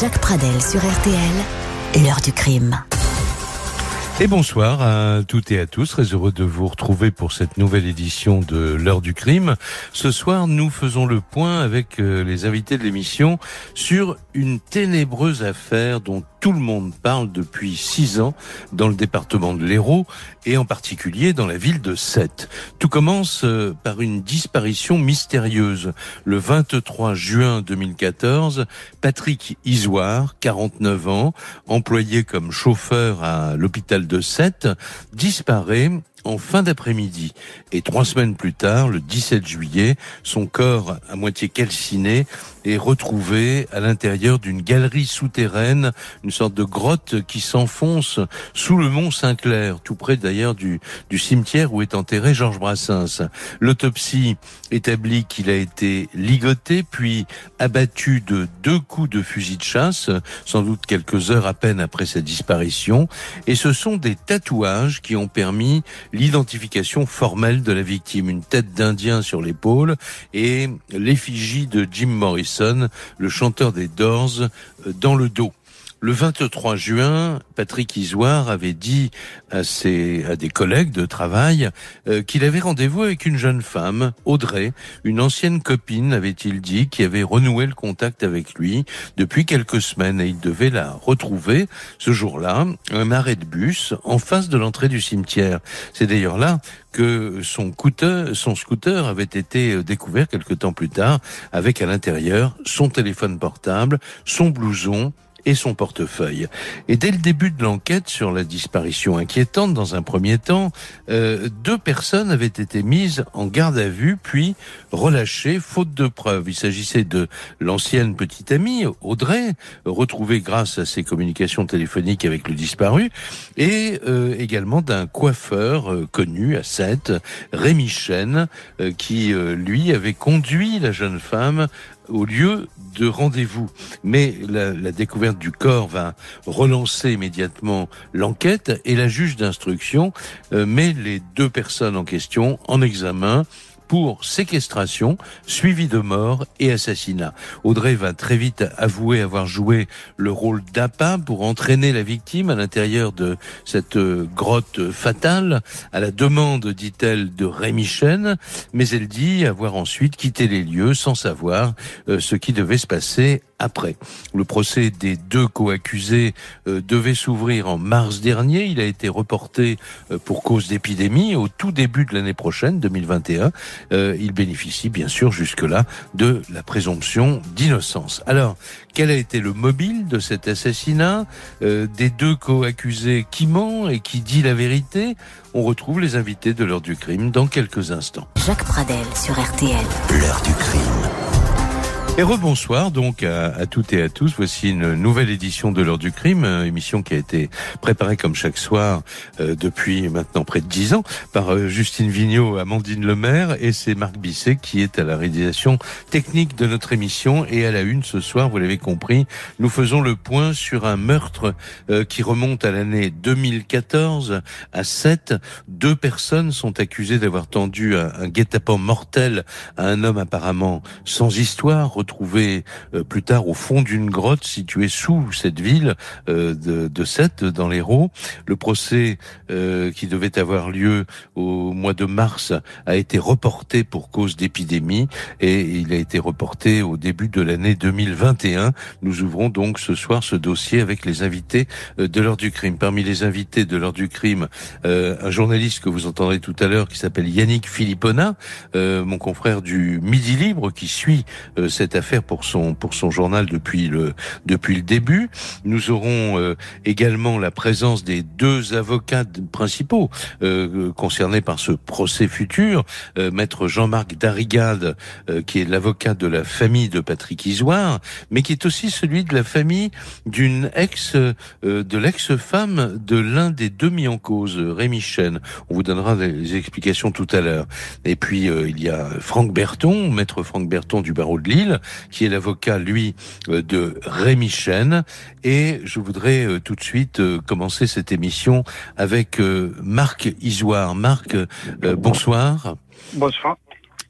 Jacques Pradel sur RTL, l'heure du crime. Et bonsoir à toutes et à tous. Très heureux de vous retrouver pour cette nouvelle édition de l'heure du crime. Ce soir, nous faisons le point avec euh, les invités de l'émission sur une ténébreuse affaire dont tout le monde parle depuis six ans dans le département de l'Hérault et en particulier dans la ville de Sète. Tout commence euh, par une disparition mystérieuse. Le 23 juin 2014, Patrick Isoire, 49 ans, employé comme chauffeur à l'hôpital de Sète, disparaît en fin d'après-midi. Et trois semaines plus tard, le 17 juillet, son corps à moitié calciné est retrouvé à l'intérieur d'une galerie souterraine, une sorte de grotte qui s'enfonce sous le mont Saint-Clair, tout près d'ailleurs du, du cimetière où est enterré Georges Brassens. L'autopsie établit qu'il a été ligoté puis abattu de deux coups de fusil de chasse, sans doute quelques heures à peine après sa disparition, et ce sont des tatouages qui ont permis l'identification formelle de la victime, une tête d'Indien sur l'épaule et l'effigie de Jim Morrison, le chanteur des Doors, euh, dans le dos. Le 23 juin, Patrick Isoire avait dit à, ses, à des collègues de travail euh, qu'il avait rendez-vous avec une jeune femme, Audrey, une ancienne copine, avait-il dit, qui avait renoué le contact avec lui depuis quelques semaines et il devait la retrouver ce jour-là, un arrêt de bus en face de l'entrée du cimetière. C'est d'ailleurs là que son scooter, son scooter avait été découvert quelque temps plus tard avec à l'intérieur son téléphone portable, son blouson, et son portefeuille. Et dès le début de l'enquête sur la disparition inquiétante, dans un premier temps, euh, deux personnes avaient été mises en garde à vue, puis relâchées, faute de preuves. Il s'agissait de l'ancienne petite amie, Audrey, retrouvée grâce à ses communications téléphoniques avec le disparu, et euh, également d'un coiffeur euh, connu à Sète, Rémi Chen, euh, qui, euh, lui, avait conduit la jeune femme au lieu de rendez-vous. Mais la, découverte du corps va relancer immédiatement l'enquête et la juge d'instruction euh, met les deux personnes en question en examen pour séquestration, suivi de mort et assassinat. Audrey va très vite avouer avoir joué le rôle d'appât pour entraîner la victime à l'intérieur de cette grotte fatale, à la demande, dit-elle, de Rémi Chen, mais elle dit avoir ensuite quitté les lieux sans savoir euh, ce qui devait se passer après. Le procès des deux co-accusés euh, devait s'ouvrir en mars dernier. Il a été reporté euh, pour cause d'épidémie au tout début de l'année prochaine, 2021. Euh, il bénéficie bien sûr jusque-là de la présomption d'innocence. Alors, quel a été le mobile de cet assassinat euh, Des deux co-accusés qui ment et qui dit la vérité? On retrouve les invités de l'heure du crime dans quelques instants. Jacques Pradel sur RTL. L'heure du crime. Et rebonsoir donc à, à, toutes et à tous. Voici une nouvelle édition de l'heure du crime, émission qui a été préparée comme chaque soir euh, depuis maintenant près de dix ans par euh, Justine Vignot, Amandine Lemaire et c'est Marc Bisset qui est à la réalisation technique de notre émission et à la une ce soir, vous l'avez compris, nous faisons le point sur un meurtre euh, qui remonte à l'année 2014 à 7. Deux personnes sont accusées d'avoir tendu un, un guet-apens mortel à un homme apparemment sans histoire retrouvé euh, plus tard au fond d'une grotte située sous cette ville euh, de, de Sète, dans l'Hérault. Le procès euh, qui devait avoir lieu au mois de mars a été reporté pour cause d'épidémie et il a été reporté au début de l'année 2021. Nous ouvrons donc ce soir ce dossier avec les invités de l'heure du crime. Parmi les invités de l'heure du crime, un journaliste que vous entendrez tout à l'heure qui s'appelle Yannick Philippona, mon confrère du Midi Libre qui suit cette affaire pour son pour son journal depuis le depuis le début. Nous aurons euh, également la présence des deux avocats principaux euh, concernés par ce procès futur, euh, maître Jean-Marc Darigade qui est l'avocat de la famille de Patrick Isoire, mais qui est aussi celui de la famille d'une ex de l'ex-femme de l'un des deux mis en cause, Rémi Chen. On vous donnera des explications tout à l'heure. Et puis il y a Franck Berton, maître Franck Berton du barreau de Lille, qui est l'avocat, lui, de Rémi Chen. Et je voudrais euh, tout de suite euh, commencer cette émission avec euh, Marc Isoire. Marc, bonsoir. Bonsoir.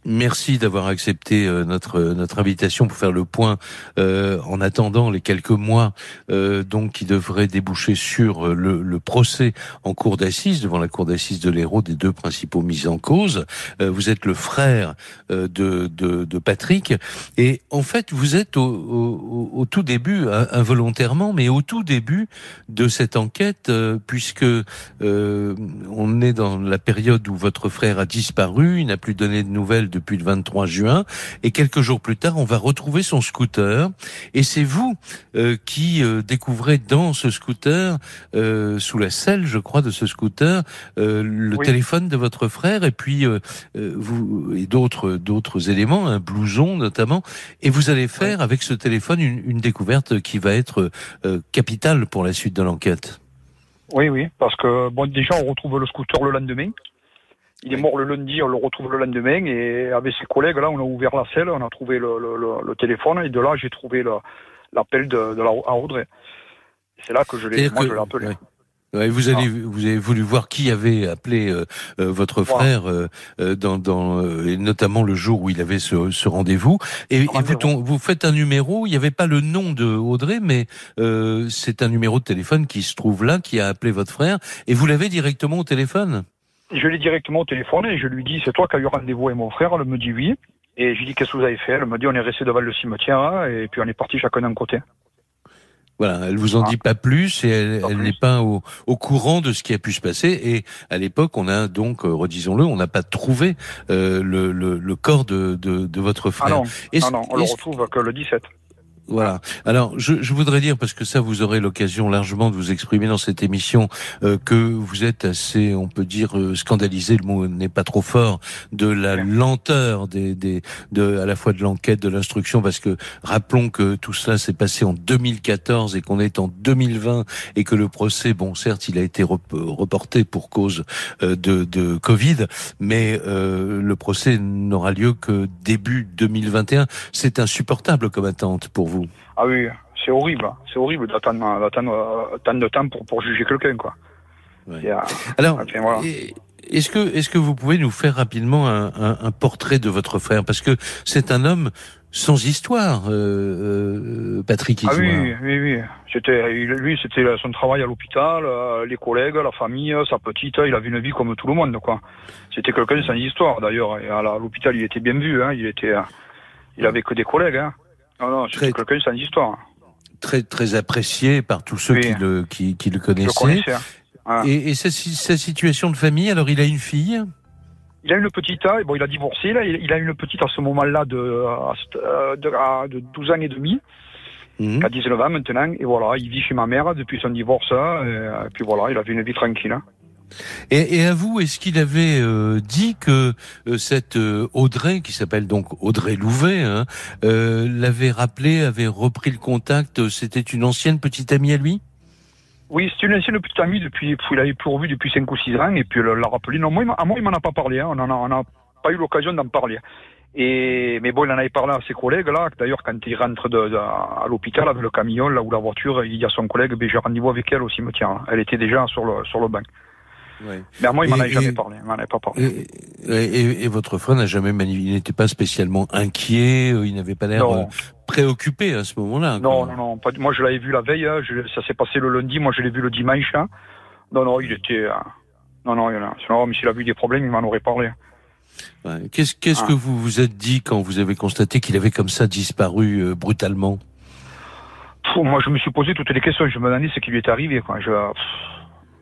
Merci d'avoir accepté euh, notre notre invitation pour faire le point euh, en attendant les quelques mois euh, donc qui devraient déboucher sur euh, le, le procès en cour d'assises devant la cour d'assises de l'Hérault des deux principaux mis en cause. Euh, vous êtes le frère de, de, de Patrick et en fait vous êtes au, au, au, tout début involontairement mais au tout début de cette enquête puisque on est dans la période où votre frère a disparu, il n'a plus donné de nouvelles depuis le 23 juin. Et quelques jours plus tard, on va retrouver son scooter. Et c'est vous euh, qui euh, découvrez dans ce scooter, euh, sous la selle, je crois, de ce scooter, euh, le téléphone de votre frère et puis euh, vous et d'autres d'autres éléments, un blouson notamment. Et vous allez faire avec ce téléphone une, une découverte qui va être capitale pour la suite de l'enquête. Oui, oui, parce que bon, déjà on retrouve le scooter le lendemain. Il est mort le lundi, on le retrouve le lendemain et avec ses collègues, là, on a ouvert la selle, on a trouvé le, le, le téléphone et de là, j'ai trouvé l'appel de, de la, à Audrey. C'est là que je l'ai, appelé. Ouais. vous avez vous avez voulu voir qui avait appelé euh, euh, votre frère euh, dans, dans et notamment le jour où il avait ce, ce rendez-vous et, et vous, vous faites un numéro il n'y avait pas le nom de Audrey mais c'est un numéro de téléphone qui se trouve là qui a appelé votre frère et vous l'avez directement au téléphone? Je l'ai directement au téléphone et je lui dis c'est toi qui as eu rendez-vous avec mon frère. Elle me dit oui. Et je lui dis qu'est-ce que vous avez fait? Elle me dit on est resté devant le cimetière hein, et puis on est parti chacun d'un côté. Voilà, elle vous en dit pas plus et elle, n'est pas au, au, courant de ce qui a pu se passer. Et à l'époque, on a donc, euh, redisons-le, on n'a pas trouvé euh, le, le, le, corps de, de, de votre frère. Ah non, non, non on le retrouve que le 17. Voilà. Alors, je, je, voudrais dire, parce que ça, vous aurez l'occasion largement de vous exprimer dans cette émission, euh, que vous êtes assez, on peut dire, euh, scandalisé, le mot n'est pas trop fort, de la lenteur des, des, de, à la fois de l'enquête, de l'instruction, parce que rappelons que tout cela s'est passé en 2014 et qu'on est en 2020 et que le procès, bon, certes, il a été reporté pour cause euh, de, de Covid, mais euh, le procès n'aura lieu que début 2021. C'est insupportable comme attente pour vous. Ah oui, c'est horrible. Hein. C'est horrible d'attendre, d'attendre euh, tant de temps pour, pour juger quelqu'un, quoi. Alors, est-ce que, est-ce que vous pouvez nous faire rapidement un, un, portrait de votre frère? Parce que c'est un homme sans histoire, euh, euh Patrick Ah oui, oui, oui. C'était, lui, c'était son travail à l'hôpital, euh, les collègues, la famille, sa petite. Il avait une vie comme tout le monde, quoi. C'était quelqu'un sans histoire, d'ailleurs. Et à l'hôpital, il était bien vu. Hein. Il était, il avait que des collègues. Hein. Non, non, c'est quelqu'un sans histoire. Très, très apprécié par tous ceux qui, le, qui, qui le connaissaient. Hein. Et, et sa, sa, situation de famille, alors il a une fille? Il a une petite, hein, bon, il a divorcé, là, il, a une petite à ce moment-là de, de, de, 12 ans et demi, mmh. à 19 ans maintenant, et voilà, il vit chez ma mère depuis son divorce, hein, et, puis voilà, il a une vie tranquille. Et, à vous, est-ce qu'il avait euh, dit que euh, cette euh, Audrey, qui s'appelle donc Audrey Louvet, hein, l'avait rappelé, avait repris le contact C'était une ancienne petite amie à lui? Oui, c'est une ancienne petite amie depuis. Il avait plus revu depuis 5 ou 6 ans, et puis elle l'a rappelé. Non, moi, à moi, il m'en a pas parlé. Hein, on n'a pas eu l'occasion d'en parler. Et mais bon, il en avait parlé à ses collègues là. D'ailleurs, quand il rentre de, à l'hôpital avec le camion là ou la voiture, il y a son collègue. Ben, j'ai rendez-vous avec elle au cimetière. Hein. Elle était déjà sur le sur le banc. Mais à moi, il m'en a jamais parlé. Il m'en avait pas parlé. Et, et, votre frère n'a jamais il n'était pas spécialement inquiet, euh, il n'avait pas l'air euh, préoccupé à ce moment-là. Non, non, non. Pas, moi, je l'avais vu la veille. Hein, je, ça s'est passé le lundi. Moi, je l'ai vu le dimanche. Hein. Non, non, il était. Euh, non, non, il a, sinon, mais s'il a vu des problèmes, il m'en aurait parlé. Ouais. Qu'est-ce ah. que vous vous êtes dit quand vous avez constaté qu'il avait comme ça disparu euh, brutalement? Moi, je me suis posé toutes les questions. Je me demandais ce qui lui est arrivé. Quoi. Je,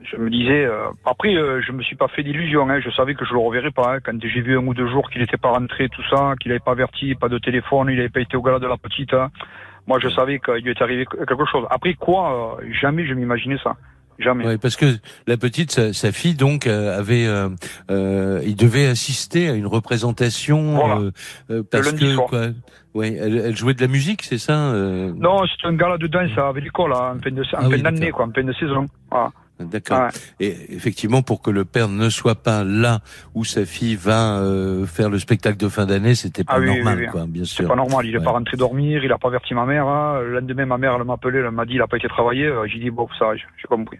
je me disais. Euh, après, euh, je me suis pas fait d'illusions. Hein, je savais que je le reverrais pas. Hein, quand j'ai vu un ou deux jours qu'il n'était pas rentré, tout ça, qu'il n'avait pas averti, pas de téléphone, il n'avait pas été au gala de la petite. Hein, moi, je savais qu'il lui était arrivé quelque chose. Après quoi, euh, jamais je m'imaginais ça. Jamais. Ouais, parce que la petite, sa, fille, donc, euh, avait, euh, il devait assister à une représentation parce que quoi. Ouais, elle, elle, jouait de la musique, c'est ça Non, c'était un gala de danse avec l'école, en fin ah d'année, quoi, en fin de saison. Voilà. D'accord. Et effectivement, pour que le père ne soit pas là où sa fille va euh, faire le spectacle de fin d'année, c'était pas ah normal, quoi, bien sûr. C'est pas normal. Il est pas rentré dormir, il a pas averti ma mère. Hein. Le lendemain, ma mère, elle m'a appelé, elle m'a dit, il a pas été travaillé. J'ai dit, bon, ça, j'ai compris.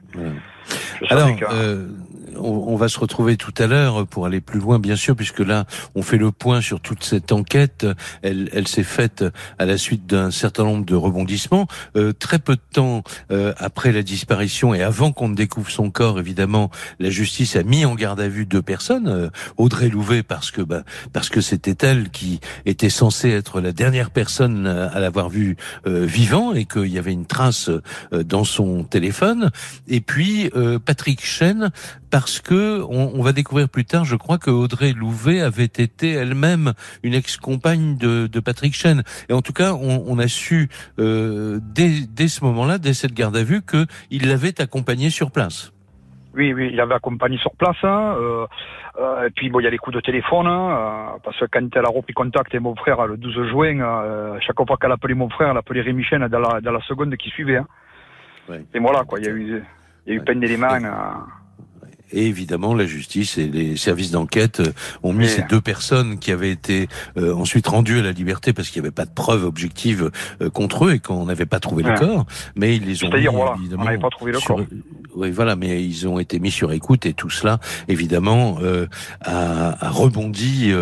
Alors, euh, on, va se retrouver tout à l'heure pour aller plus loin, bien sûr, puisque là, on fait le point sur toute cette enquête. Elle, elle s'est faite à la suite d'un certain nombre de rebondissements. Euh, très peu de temps euh, après la disparition et avant qu'on ne découvre son corps, évidemment, la justice a mis en garde à vue deux personnes. Euh, Audrey Louvet, parce que bah, parce que c'était elle qui était censée être la dernière personne à l'avoir vu vivant et qu'il y avait une trace dans son téléphone. Et puis Patrick Chen, parce que on, va découvrir plus tard, je crois que Audrey Louvet avait été elle-même une ex-compagne de, de, Patrick Chen. Et en tout cas, on, on a su euh, dès, dès, ce moment-là, dès cette garde à vue, qu'il l'avait accompagné sur place. Oui, oui, il l'avait accompagné sur place. Hein, euh, euh, et puis bon, il y a les coups de téléphone, hein, euh, parce que quand elle a repris contact avec mon frère le 12 juin, euh, chaque fois qu'elle appelait mon frère, elle appelait Rémi Chen dans la, dans la seconde qui suivait. Hein. Ouais. Et voilà, quoi, il y a eu, il y a eu ouais. plein d'éléments. Et évidemment, la justice et les services d'enquête euh, ont mis ces deux personnes qui avaient été euh, ensuite rendues à la liberté parce qu'il n'y avait pas de preuves objectives euh, contre eux et qu'on n'avait pas trouvé le corps. Mais ils les ont mis, voilà, évidemment, on n'avait pas trouvé le corps. Oui, voilà, mais ils ont été mis sur écoute et tout cela, évidemment, a, a, rebondi.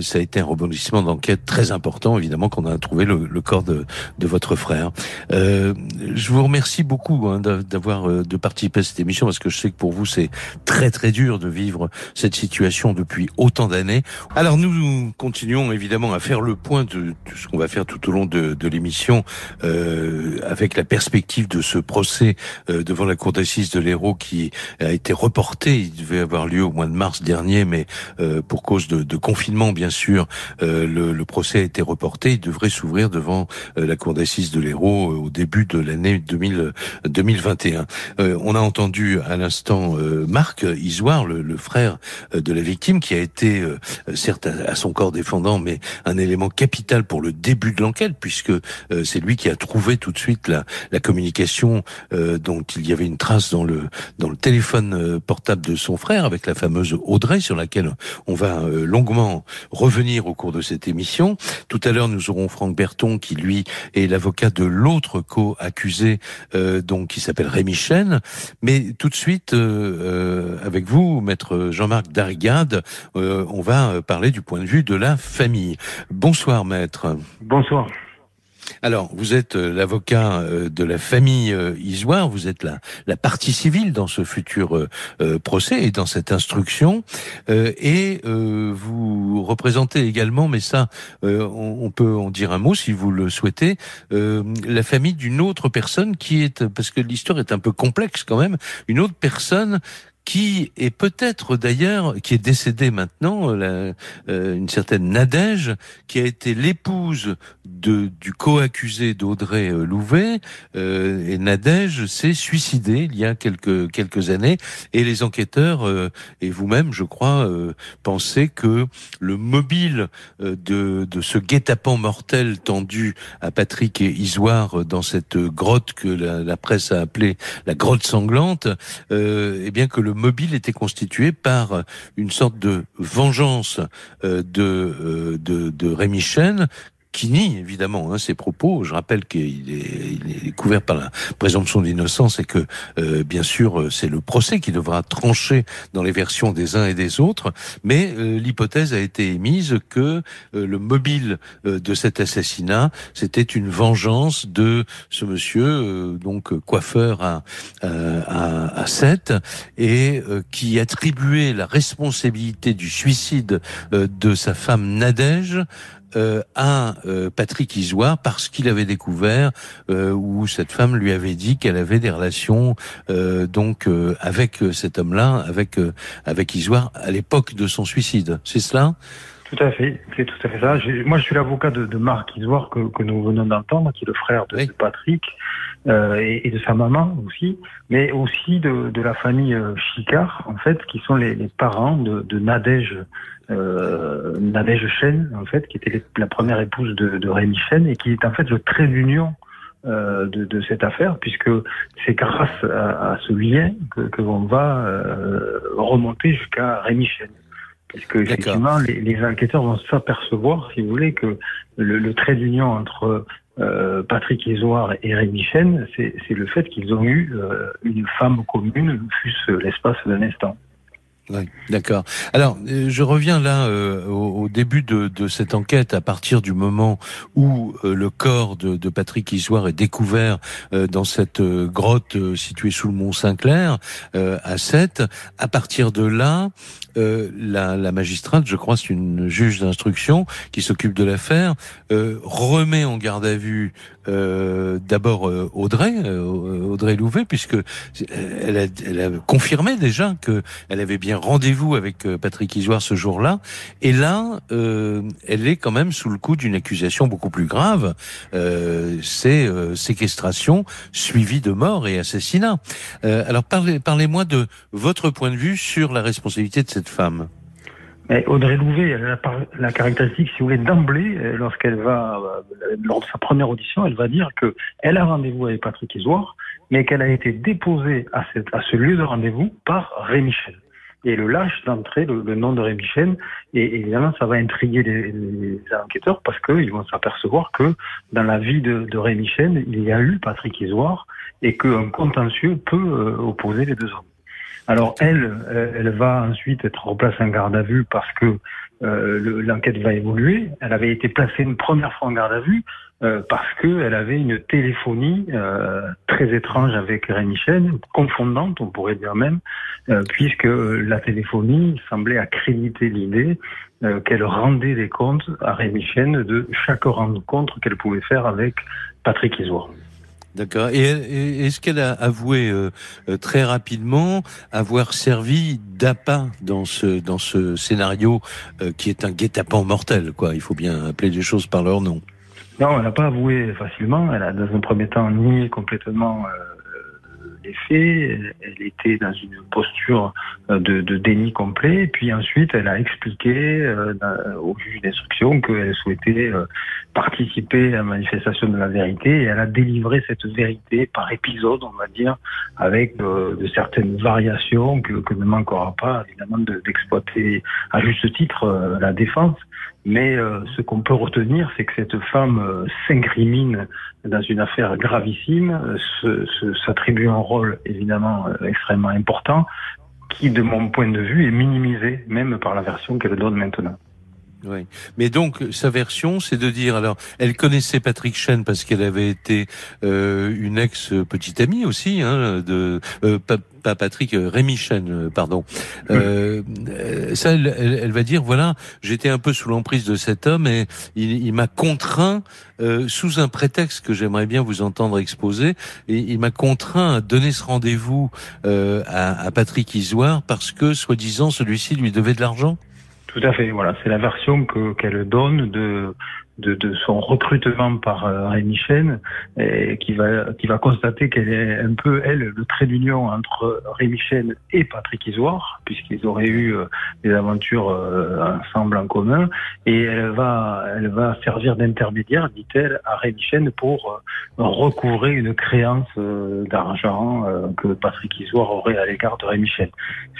ça a été un rebondissement d'enquête très important, évidemment, qu'on a trouvé le, le corps de, de, votre frère. je vous remercie beaucoup hein, d'avoir de participer à cette émission parce que je sais que pour vous c'est très très dur de vivre cette situation depuis autant d'années. Alors nous continuons évidemment à faire le point de, ce qu'on va faire tout au long de, l'émission euh, avec la perspective de ce procès euh, devant la cour d'assises de l'Hérault qui a été reporté. Il devait avoir lieu au mois de mars dernier, mais euh, pour cause de, de, confinement bien sûr, euh, le, le, procès a été reporté. Il devrait s'ouvrir devant euh, la cour d'assises de l'Hérault au début de l'année 2021. on a entendu à l'instant Marc Isoire, le, frère euh, de la victime, qui a été, euh, certes à, son corps défendant, mais un élément capital pour le début de l'enquête, puisque euh, c'est lui qui a trouvé tout de suite la, la communication dont il y avait une trace dans le dans le téléphone portable de son frère, avec la fameuse Audrey, sur laquelle on va longuement revenir au cours de cette émission. Tout à l'heure, nous aurons Franck Berton, qui lui est l'avocat de l'autre co-accusé, donc qui s'appelle Rémi Chen. Mais tout de suite, euh, avec vous, maître Jean-Marc Darigade. Euh, on va parler du point de vue de la famille. Bonsoir, maître. Bonsoir. Alors, vous êtes euh, l'avocat de la famille Isoire, vous êtes la, la partie civile dans ce futur procès et dans cette instruction, et vous représentez également, mais ça, on, peut en dire un mot si vous le souhaitez, la famille d'une autre personne qui est, parce que l'histoire est un peu complexe quand même, une autre personne qui est peut-être d'ailleurs, qui est décédée maintenant, euh, une certaine Nadège, qui a été l'épouse du co-accusé d'Audrey euh, Louvet, euh, et Nadège s'est suicidée il y a quelques, quelques années, et les enquêteurs, et vous-même, je crois, pensaient que le mobile de, de ce guet-apens mortel tendu à Patrick et Isoire dans cette grotte que la, la presse a appelée la grotte sanglante, eh bien que le mobile était constitué par une sorte de vengeance euh, de, euh, de, de Rémi Chen qui nie évidemment hein, ses propos. Je rappelle qu'il est, il est, couvert par la présomption d'innocence et que euh, bien sûr euh, c'est le procès qui devra trancher dans les versions des uns et des autres. Mais euh, l'hypothèse a été émise que le mobile de cet assassinat c'était une vengeance de ce monsieur donc coiffeur à à, à 7 et qui attribuait la responsabilité du suicide de sa femme Nadège euh, à euh, Patrick Isoire parce qu'il avait découvert euh, où cette femme lui avait dit qu'elle avait des relations euh, donc euh, avec cet homme-là, avec avec Isoire à l'époque de son suicide. C'est cela? Tout à fait, c'est tout à fait ça. Moi, je suis l'avocat de, de, Marc Isoire que, que nous venons d'entendre, qui est le frère de, de Patrick. Et, et, de sa maman aussi, mais aussi de, de la famille Chicard, en fait, qui sont les, les parents de, de Nadège euh, Nadège Chen, en fait, qui était la première épouse de, de Rémi Chen et qui est en fait le trait d'union euh, de, de, cette affaire, puisque c'est grâce à, à, ce lien que, que l'on va euh, remonter jusqu'à Rémi Chen. Puisque effectivement, les, les, enquêteurs vont s'apercevoir, si vous voulez, que le, le trait d'union entre euh, Patrick Isoire et Rémi Chen, c'est le fait qu'ils ont eu euh, une femme commune, fût-ce l'espace d'un instant. Oui, d'accord. Alors, euh, je reviens là euh, au, début de, de, cette enquête, à partir du moment où euh, le corps de, de, Patrick Isoire est découvert dans cette grotte située sous le mont Saint-Clair, à 7. À partir de là, la, la, magistrate, je crois, c'est une juge d'instruction qui s'occupe de l'affaire, remet en garde à vue d'abord Audrey, Audrey Louvet, puisque elle a, elle a confirmé déjà que elle avait bien rendez-vous avec euh, Patrick Isoire ce jour-là. Et là, euh, elle est quand même sous le coup d'une accusation beaucoup plus grave. Euh, c'est séquestration suivie de mort et assassinat. Alors parlez, parlez-moi de votre point de vue sur la responsabilité de cette femme. Mais Audrey Louvet, elle a la caractéristique, si vous voulez, d'emblée, lorsqu'elle va, lors de sa première audition, elle va dire que elle a rendez-vous avec Patrick Isoire, mais qu'elle a été déposée à, ce lieu de rendez-vous par Rémi Michel et le lâche d'entrée le, nom de Rémi Chen. Et, évidemment, ça va intriguer les, enquêteurs parce qu'ils vont s'apercevoir que dans la vie de, de Rémi Chen, il y a eu Patrick Isoire et qu'un contentieux peut euh, opposer les deux hommes. Alors elle, euh, elle va ensuite être replacée en garde à vue parce que euh, l'enquête va évoluer. Elle avait été placée une première fois en garde à vue euh, parce qu'elle avait une téléphonie euh, très étrange avec Rémi Chen, confondante, on pourrait dire même, euh, puisque la téléphonie semblait accréditer l'idée qu'elle rendait des comptes à Rémi Chen de chaque rencontre qu'elle pouvait faire avec Patrick Isoire. D'accord. Et est-ce qu'elle a avoué très rapidement avoir servi d'appât dans ce dans ce scénario qui est un guet-apens mortel, quoi? Il faut bien appeler les choses par leur nom. Non, elle n'a pas avoué facilement. Elle a, dans un premier temps, nié complètement euh, les faits. Elle, était dans une posture euh, de, de, déni complet. Et puis ensuite, elle a expliqué euh, au juge d'instruction qu'elle souhaitait euh, participer à la manifestation de la vérité. Et elle a délivré cette vérité par épisode, on va dire, avec de certaines variations que, que ne manquera pas, évidemment, d'exploiter à juste titre la défense. Mais euh, ce qu'on peut retenir, c'est que cette femme euh, s'incrimine dans une affaire gravissime, euh, s'attribue un rôle évidemment extrêmement important, qui, de mon point de vue, est minimisé même par la version qu'elle donne maintenant. Oui. Mais donc sa version, c'est de dire alors, elle connaissait Patrick Chen parce qu'elle avait été euh, une ex petite amie aussi, hein, de euh, pas, Patrick, euh, Rémi Chen, euh, pardon. Euh, ça, elle, elle, va dire voilà, j'étais un peu sous l'emprise de cet homme et il, il m'a contraint sous un prétexte que j'aimerais bien vous entendre exposer. Et il m'a contraint à donner ce rendez-vous à, à Patrick Isoire parce que soi-disant celui-ci lui devait de l'argent. Tout à fait, voilà, c'est la version que qu'elle donne de de, de, son recrutement par euh, Rémi Chen, et qui va qui va constater qu'elle est un peu elle le trait d'union entre Rémi Chen et Patrick Isoire, puisqu'ils auraient eu euh, des aventures euh, ensemble en commun, et elle va elle va servir d'intermédiaire, dit-elle, à Rémi Chen pour recouvrer une créance d'argent que Patrick Isoire aurait à l'égard de Rémi Chen.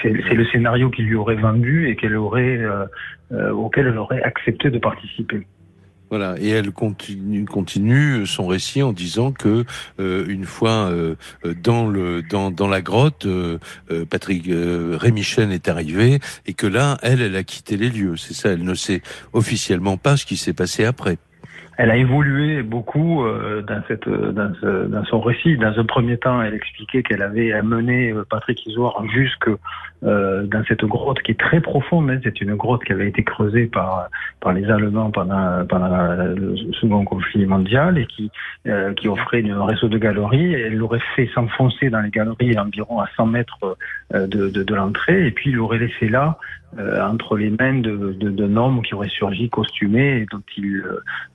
C'est le scénario qu'il lui aurait vendu et qu'elle aurait auquel elle aurait accepté de participer. Voilà, et elle continue, continue son récit en disant que euh, une fois euh, dans le dans, dans la grotte, euh, Patrick Rémi Chen est arrivé et que là, elle, elle a quitté les lieux. C'est ça, elle ne sait officiellement pas ce qui s'est passé après elle a évolué beaucoup euh, dans, cette, dans, ce, dans, son récit. Dans un premier temps, elle expliquait qu'elle avait amené euh, Patrick Isoire jusque euh, dans cette grotte qui est très profonde. Hein. C'est une grotte qui avait été creusée par, par les Allemands pendant, pendant le second conflit mondial et qui, euh, qui offrait un réseau de galeries. Elle l'aurait fait s'enfoncer dans les galeries environ à 100 mètres de, de, de l'entrée et puis l'aurait laissé là euh, entre les mains de, de, de hommes qui auraient surgi costumés et dont il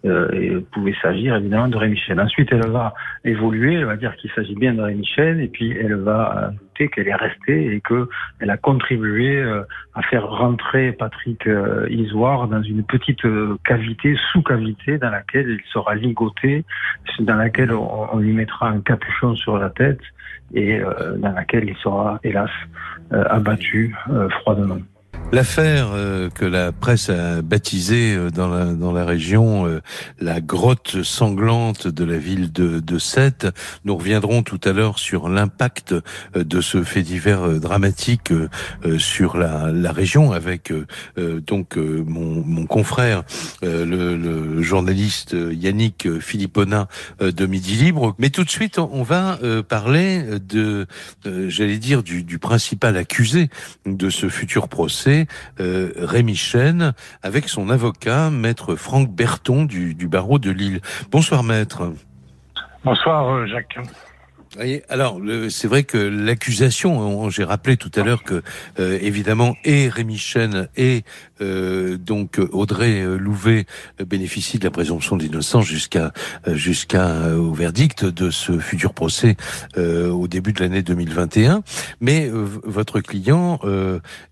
euh, pouvait s'agir évidemment de Rémi Michel. Ensuite, elle va évoluer, elle va dire qu'il s'agit bien de Rémi Michel et puis elle va qu'elle est restée et que elle a contribué euh, à faire rentrer Patrick euh, Isoire dans une petite euh, cavité, sous-cavité, dans laquelle il sera ligoté, dans laquelle on lui mettra un capuchon sur la tête et dans laquelle il sera hélas abattu froidement. L'affaire euh, que la presse a baptisée euh, dans la, dans la région euh, la grotte sanglante de la ville de, de Sète. Nous reviendrons tout à l'heure sur l'impact de ce fait divers dramatique sur la, la région avec donc mon, mon confrère, le, le, journaliste Yannick Philippona de Midi Libre. Mais tout de suite, on va parler de, j'allais dire, du, du principal accusé de ce futur procès euh, Rémi Chen avec son avocat, maître Franck Berton du, du barreau de Lille. Bonsoir maître. Bonsoir euh, Jacques alors, c'est vrai que l'accusation, j'ai rappelé tout à l'heure que euh, évidemment et Rémi Chen et euh, donc Audrey Louvet bénéficient de la présomption d'innocence jusqu'à jusqu'à au verdict de ce futur procès au début de l'année 2021. Mais votre client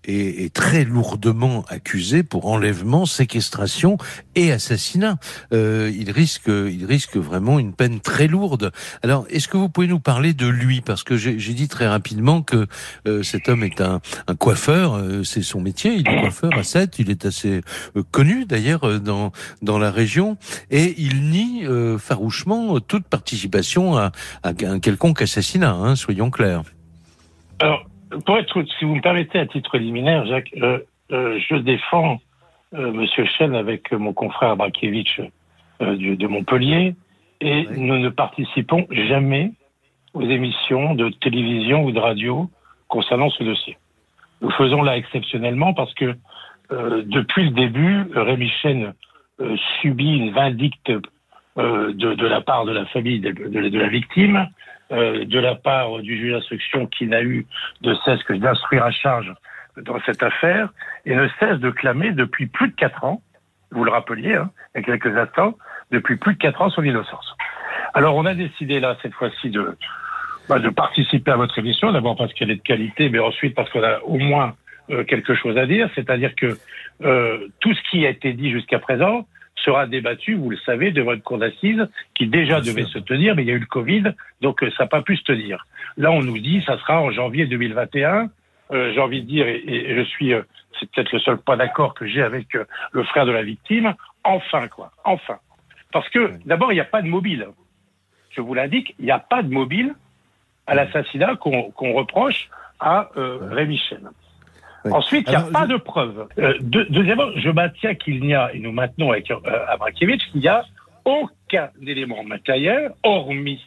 est, est, très lourdement accusé pour enlèvement, séquestration et assassinat. il risque il risque vraiment une peine très lourde. Alors, est-ce que vous pouvez nous parler de lui? Parce que j'ai dit très rapidement que euh, cet homme est un, un coiffeur, euh, c'est son métier, il est coiffeur à 7, il est assez euh, connu d'ailleurs dans dans la région et il nie farouchement toute participation à, à un quelconque assassinat, hein, soyons clairs. Alors, pour être, si vous me permettez, à titre liminaire, Jacques, je défends Monsieur Chen avec mon confrère Brakiewicz de Montpellier et nous ne participons jamais aux émissions de télévision ou de radio concernant ce dossier. Nous faisons là exceptionnellement parce que euh, depuis le début, Rémi Chen euh, subit une vindicte euh, de, de, la part de la famille de, de la victime, euh, de la part du juge d'instruction qui n'a eu de cesse que d'instruire à charge dans cette affaire et ne cesse de clamer depuis plus de quatre ans, vous le rappeliez hein, il y a quelques instants, depuis plus de quatre ans son innocence. Alors on a décidé là cette fois-ci de, bah, de participer à votre émission, d'abord parce qu'elle est de qualité, mais ensuite parce qu'on a au moins euh, quelque chose à dire, c'est-à-dire que euh, tout ce qui a été dit jusqu'à présent sera débattu, vous le savez, devant une cour d'assises qui déjà devait se tenir, mais il y a eu le Covid, donc euh, ça n'a pas pu se tenir. Là, on nous dit, ça sera en janvier 2021. J'ai envie de dire, et, je suis, c'est peut-être le seul point d'accord que j'ai avec le frère de la victime, enfin quoi, enfin. Parce que d'abord, il n'y a pas de mobile. Je vous l'indique, il n'y a pas de mobile à l'assassinat qu'on reproche à euh, Rémi Ensuite, il n'y a pas de preuves. Euh, deuxièmement, je maintiens qu'il n'y a, et nous maintenons avec euh, Abrakiewicz, qu'il n'y a aucun élément matériel, hormis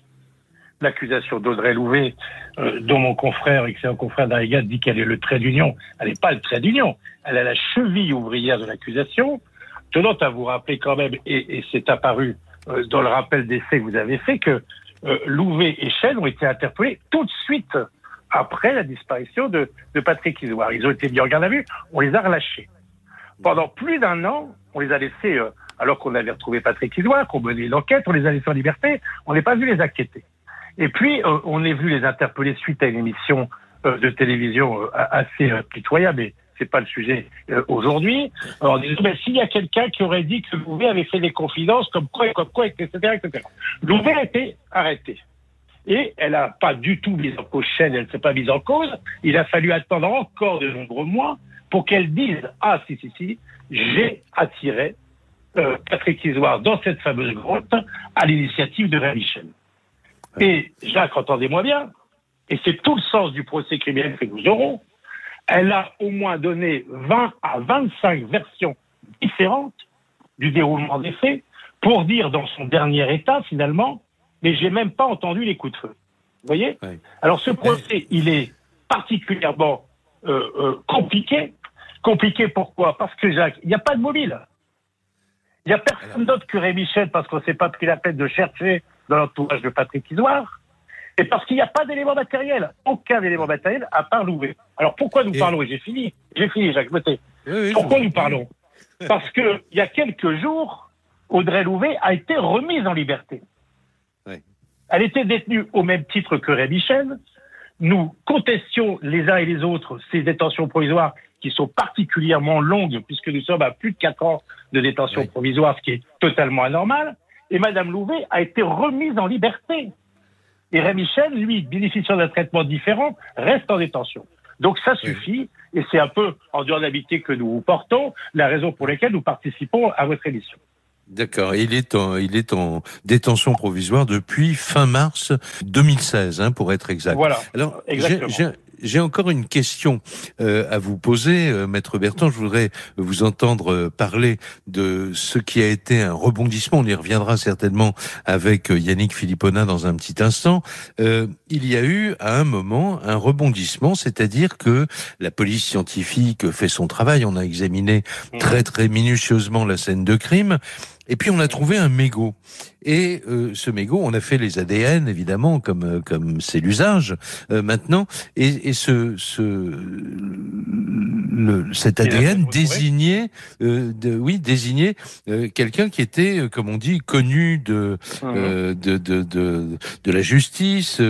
l'accusation d'Audrey Louvet, euh, dont mon confrère, excellent confrère d'Arigat, dit qu'elle est le trait d'union. Elle n'est pas le trait d'union. Elle est la cheville ouvrière de l'accusation, tenant à vous rappeler quand même, et, et c'est apparu euh, dans le rappel des faits que vous avez fait, que euh, Louvet et Chen ont été interpellés tout de suite après la disparition de, de Patrick Isoire. Ils ont été mis en garde à vue, on les a relâchés. Pendant plus d'un an, on les a laissés, euh, alors qu'on avait retrouvé Patrick Isoire, qu'on menait l'enquête, on les a laissés en liberté, on n'est pas vu les inquiéter. Et puis, euh, on est vu les interpeller suite à une émission de télévision assez pitoyable et c'est pas le sujet euh, aujourd'hui, en disant, mais s'il y a quelqu'un qui aurait dit que Louvet avait fait des confidences, comme quoi, comme quoi, etc., etc. Louvet a été arrêté. Et elle n'a pas du tout mis en cause elle ne s'est pas mise en cause. Il a fallu attendre encore de nombreux mois pour qu'elle dise, ah, si, si, si, j'ai attiré euh, Patrick Isoire dans cette fameuse grotte à l'initiative de Rémi Chen. Et Jacques, entendez-moi bien, et c'est tout le sens du procès criminel que nous aurons, elle a au moins donné 20 à 25 versions différentes du déroulement des faits pour dire dans son dernier état finalement, mais j'ai même pas entendu les coups de feu. Vous voyez Alors ce procès, il est particulièrement euh, euh, compliqué. Compliqué pourquoi? Parce que Jacques, il n'y a pas de mobile. Il n'y a personne d'autre que Rémi Michel parce qu'on s'est pas pris la peine de chercher dans l'entourage de Patrick Isoire. Et parce qu'il n'y a pas d'élément matériel, aucun élément matériel à part Louvet. Alors pourquoi nous parlons? Et j'ai fini, j'ai fini, Jacques pourquoi nous parlons? Parce qu'il y a quelques jours, Audrey Louvet a été remise en liberté. Elle était détenue au même titre que Rémi Chen. Nous contestions les uns et les autres ces détentions provisoires qui sont particulièrement longues puisque nous sommes à plus de 4 ans de détention provisoire, ce qui est totalement anormal. Et Madame Louvet a été remise en liberté. Et Rémi Chen, lui, bénéficiant d'un traitement différent, reste en détention. Donc ça suffit. Et c'est un peu en dehors d'habiter que nous vous portons, la raison pour laquelle nous participons à votre émission. D'accord. Il est en, il est en détention provisoire depuis fin mars 2016, hein, pour être exact. Voilà. Alors, j'ai encore une question euh, à vous poser, euh, Maître Bertrand. Je voudrais vous entendre euh, parler de ce qui a été un rebondissement. On y reviendra certainement avec Yannick Philippona dans un petit instant. il y a eu à un moment un rebondissement, c'est-à-dire que la police scientifique fait son travail. On a examiné mmh. très très minutieusement la scène de crime. Et puis on a trouvé un mégot. Et euh, ce mégot, on a fait les ADN évidemment, comme euh, comme c'est l'usage euh, maintenant. Et, et ce, ce le, cet ADN désignait, de, oui, désignait quelqu'un qui était, comme on dit, connu de de, de, de, de la justice,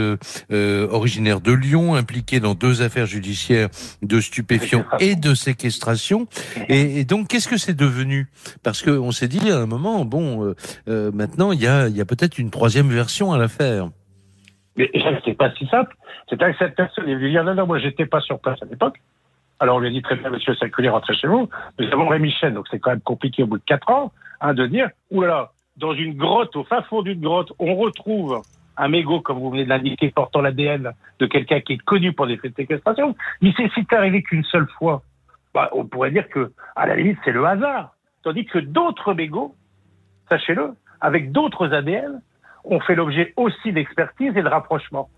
originaire de Lyon, impliqué dans deux affaires judiciaires de stupéfiants et de séquestration. Et, et donc, qu'est-ce que c'est devenu? Parce que on s'est dit à un moment, bon, maintenant il y a il y a peut-être une troisième version à l'affaire. Mais c'est pas si simple. C'est à cette personne est venue dire non, non, moi j'étais pas sur place à l'époque. Alors on lui a dit très bien, monsieur Saculé, rentrez chez vous. Nous avons Rémi Chen, donc c'est quand même compliqué au bout de quatre ans hein, de dire, oulala, dans une grotte, au fin fond d'une grotte, on retrouve un mégot, comme vous venez de l'indiquer, portant l'ADN de quelqu'un qui est connu pour des faits de séquestration. Mais c'est arrivé qu'une seule fois. Bah, on pourrait dire que, à la limite, c'est le hasard. Tandis que d'autres mégots, sachez-le, avec d'autres ADN, ont fait l'objet aussi d'expertise et de rapprochement.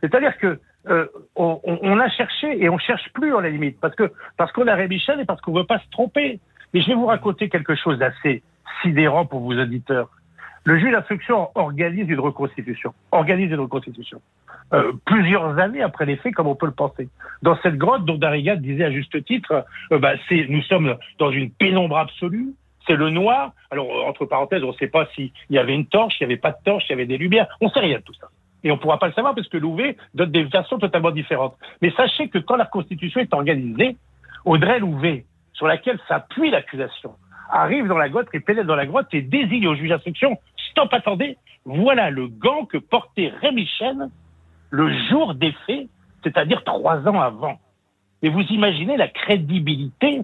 C'est-à-dire que euh, on, a cherché et on cherche plus à la limite parce que parce qu'on a Rémichel et parce qu'on veut pas se tromper. Mais je vais vous raconter quelque chose d'assez sidérant pour vos auditeurs. Le juge d'instruction organise une reconstitution. Organise une reconstitution. Euh, plusieurs années après les faits, comme on peut le penser. Dans cette grotte dont Darigat disait à juste titre, euh, bah, c'est, nous sommes dans une pénombre absolue, c'est le noir. Alors, entre parenthèses, on ne sait pas s'il y avait une torche, il n'y avait pas de torche, il y avait des lumières. On ne sait rien de tout ça. Et on ne pourra pas le savoir parce que Louvet donne des versions totalement différentes. Mais sachez que quand la Constitution est organisée, Audrey Louvet, sur laquelle s'appuie l'accusation, arrive dans la grotte et pénètre dans la grotte et désigne au juge d'instruction, stop, attendez, voilà le gant que portait Rémi Chen le jour des faits, c'est-à-dire trois ans avant. Et vous imaginez la crédibilité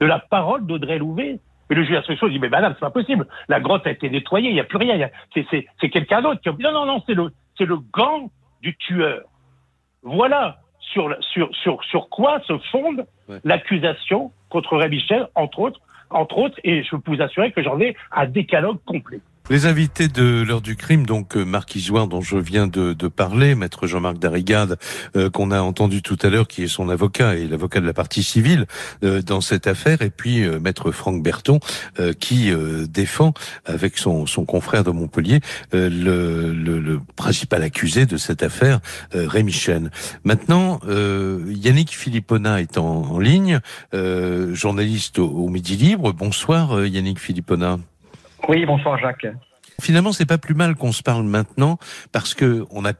de la parole d'Audrey Louvet mais le juge d'instruction dit, mais madame, c'est pas possible. La grotte a été nettoyée, il n'y a plus rien. C'est quelqu'un d'autre qui a dit, non, non, non, c'est le, le gant du tueur. Voilà sur, sur, sur, sur quoi se fonde l'accusation contre Ray Michel, entre autres, entre autres, et je peux vous assurer que j'en ai un décalogue complet. Les invités de l'heure du crime, donc euh, Marc Isoire dont je viens de, parler, maître Jean-Marc Darrigade euh, qu'on a entendu tout à l'heure, qui est son avocat et l'avocat de la partie civile euh, dans cette affaire, et puis maître Franck Berton qui défend avec son, son confrère de Montpellier le, le, principal accusé de cette affaire, Rémi Chen. Maintenant, Yannick Philippona est en, ligne, journaliste au, au Midi Libre. Bonsoir Yannick Philippona. Oui, bonsoir Jacques. Finalement, c'est pas plus mal qu'on se parle maintenant parce que on a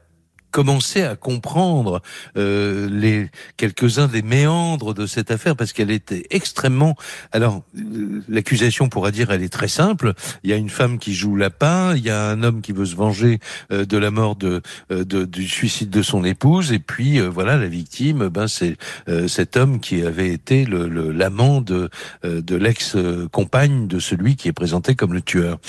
commencer à comprendre euh, les quelques-uns des méandres de cette affaire parce qu'elle était extrêmement. Alors euh, l'accusation pourra dire elle est très simple. Il y a une femme qui joue lapin, il y a un homme qui veut se venger euh, de la mort de, euh, de, du suicide de son épouse et puis voilà la victime. Ben c'est cet homme qui avait été le l'amant de de l'ex-compagne de celui qui est présenté comme le tueur.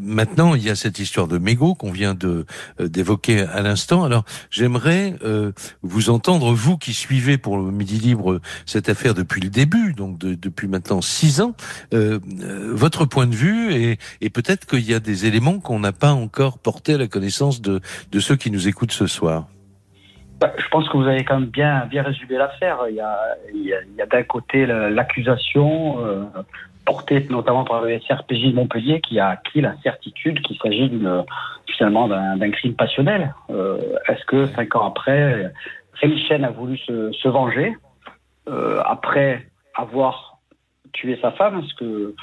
maintenant il y a cette histoire de mégot qu'on vient de d'évoquer à l'instant. Alors, j'aimerais euh, vous entendre, vous qui suivez pour le Midi Libre cette affaire depuis le début, donc depuis maintenant six ans, euh, euh, votre point de vue et, peut-être qu'il y a des éléments qu'on n'a pas encore portés à la connaissance de, ceux qui nous écoutent ce soir. Bah, je pense que vous avez quand même bien, bien résumé l'affaire. Il y a d'un côté l'accusation portée notamment par le SRPJ de Montpellier qui a acquis la certitude qu'il s'agit d'une finalement d'un crime passionnel. Euh, est-ce que cinq ans après, Rémi Chen a voulu se, se venger euh, après avoir tué sa femme, ce que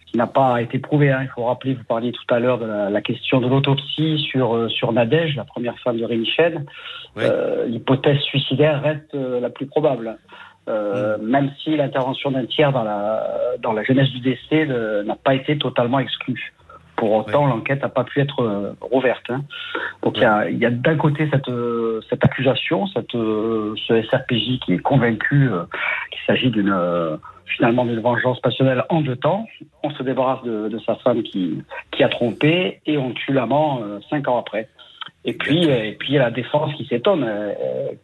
ce qui n'a pas été prouvé. Hein. Il faut rappeler, vous parliez tout à l'heure de la, question de l'autopsie sur euh, sur Nadège, la première femme de Rémi Chen. L'hypothèse suicidaire reste la plus probable. Mm. même si l'intervention d'un tiers dans la, dans la jeunesse du décès n'a pas été totalement exclue. Pour autant, l'enquête n'a pas pu être rouverte. Hein. Donc il y a, d'un côté cette, cette accusation, cette, ce SRPJ qui est convaincu qu'il s'agit d'une finalement d'une vengeance passionnelle en deux temps. On se débarrasse de, de sa femme qui, qui a trompé et on tue l'amant cinq ans après. Et puis, et puis il y a la défense qui s'étonne. Euh,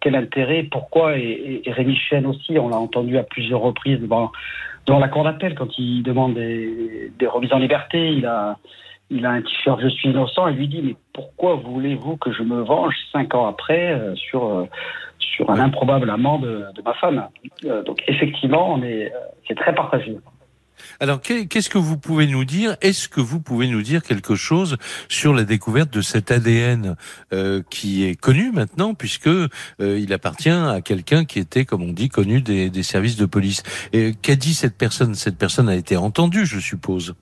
quel intérêt Pourquoi Et, et, Rémi Chen aussi, on l'a entendu à plusieurs reprises devant, devant la cour d'appel quand il demande des, des, remises en liberté. Il a, il a un t-shirt Je suis innocent et lui dit Mais pourquoi voulez-vous que je me venge cinq ans après euh, sur, euh, sur un improbable amant de, de ma femme? Donc effectivement, on est, c'est très partagé. Alors, qu'est-ce que vous pouvez nous dire? Est-ce que vous pouvez nous dire quelque chose sur la découverte de cet ADN euh, qui est connu maintenant, puisque euh, il appartient à quelqu'un qui était, comme on dit, connu des, des services de police? Et qu'a dit cette personne? Cette personne a été entendue, je suppose